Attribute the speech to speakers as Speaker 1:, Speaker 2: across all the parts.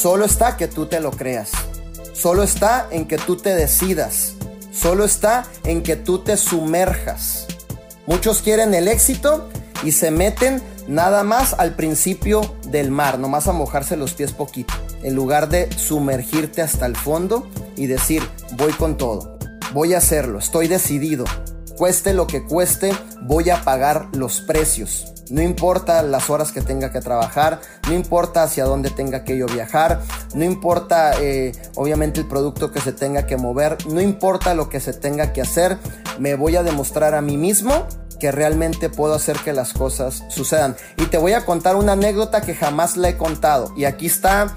Speaker 1: Solo está que tú te lo creas. Solo está en que tú te decidas. Solo está en que tú te sumerjas. Muchos quieren el éxito y se meten nada más al principio del mar, nomás a mojarse los pies poquito, en lugar de sumergirte hasta el fondo y decir, voy con todo, voy a hacerlo, estoy decidido, cueste lo que cueste, voy a pagar los precios. No importa las horas que tenga que trabajar, no importa hacia dónde tenga que yo viajar, no importa eh, obviamente el producto que se tenga que mover, no importa lo que se tenga que hacer, me voy a demostrar a mí mismo que realmente puedo hacer que las cosas sucedan. Y te voy a contar una anécdota que jamás la he contado. Y aquí está,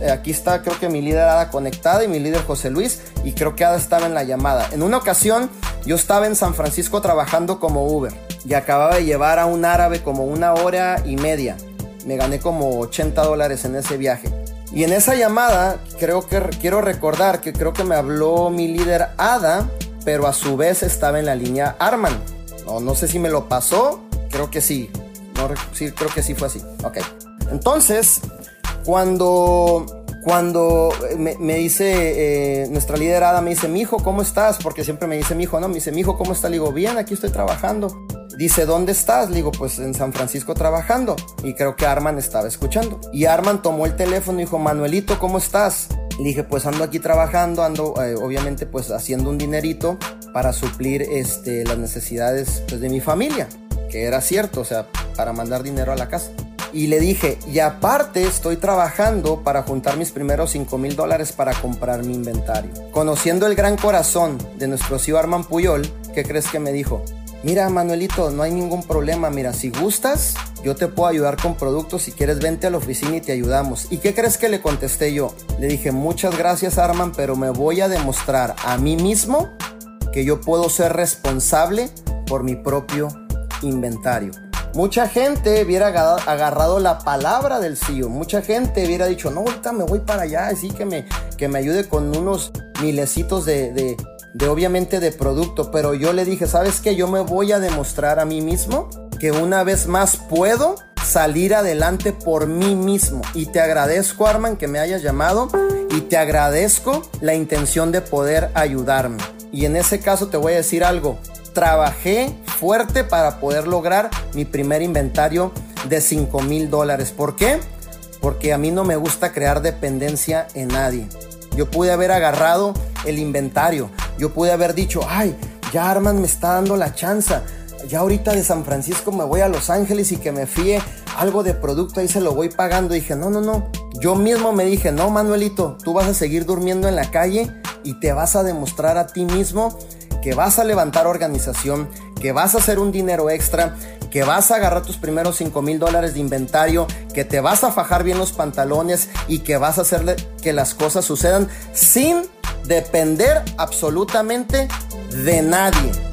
Speaker 1: eh, aquí está creo que mi líder Ada conectada y mi líder José Luis. Y creo que Ada estaba en la llamada. En una ocasión yo estaba en San Francisco trabajando como Uber. Y acababa de llevar a un árabe como una hora y media. Me gané como 80 dólares en ese viaje. Y en esa llamada creo que quiero recordar que creo que me habló mi líder Ada, pero a su vez estaba en la línea Arman. No, sé si me lo pasó. Creo que sí. No, sí, creo que sí fue así. Ok. Entonces, cuando, cuando me, dice eh, nuestra liderada, me dice, mi hijo, ¿cómo estás? Porque siempre me dice mi hijo, ¿no? Me dice, mi hijo, ¿cómo está? Le digo, bien, aquí estoy trabajando. Dice, ¿dónde estás? Le digo, pues en San Francisco trabajando. Y creo que Arman estaba escuchando. Y Arman tomó el teléfono y dijo, Manuelito, ¿cómo estás? Le dije, pues ando aquí trabajando, ando eh, obviamente pues haciendo un dinerito para suplir este, las necesidades pues, de mi familia, que era cierto, o sea, para mandar dinero a la casa. Y le dije, y aparte estoy trabajando para juntar mis primeros 5 mil dólares para comprar mi inventario. Conociendo el gran corazón de nuestro CEO Arman Puyol, ¿qué crees que me dijo? Mira, Manuelito, no hay ningún problema. Mira, si gustas, yo te puedo ayudar con productos. Si quieres, vente a la oficina y te ayudamos. ¿Y qué crees que le contesté yo? Le dije, muchas gracias, Arman, pero me voy a demostrar a mí mismo que yo puedo ser responsable por mi propio inventario. Mucha gente hubiera agarrado la palabra del CEO. Mucha gente hubiera dicho, no, ahorita me voy para allá, así que me, que me ayude con unos milecitos de, de, de obviamente de producto. Pero yo le dije, ¿sabes qué? Yo me voy a demostrar a mí mismo que una vez más puedo salir adelante por mí mismo. Y te agradezco, Arman, que me hayas llamado. Y te agradezco la intención de poder ayudarme. Y en ese caso te voy a decir algo. Trabajé fuerte para poder lograr mi primer inventario de 5 mil dólares. ¿Por qué? Porque a mí no me gusta crear dependencia en nadie. Yo pude haber agarrado el inventario. Yo pude haber dicho, ay, ya Arman me está dando la chanza. Ya ahorita de San Francisco me voy a Los Ángeles y que me fíe algo de producto, ahí se lo voy pagando. dije, no, no, no. Yo mismo me dije, no, Manuelito, tú vas a seguir durmiendo en la calle y te vas a demostrar a ti mismo que vas a levantar organización, que vas a hacer un dinero extra, que vas a agarrar tus primeros 5 mil dólares de inventario, que te vas a fajar bien los pantalones y que vas a hacerle que las cosas sucedan sin depender absolutamente de nadie.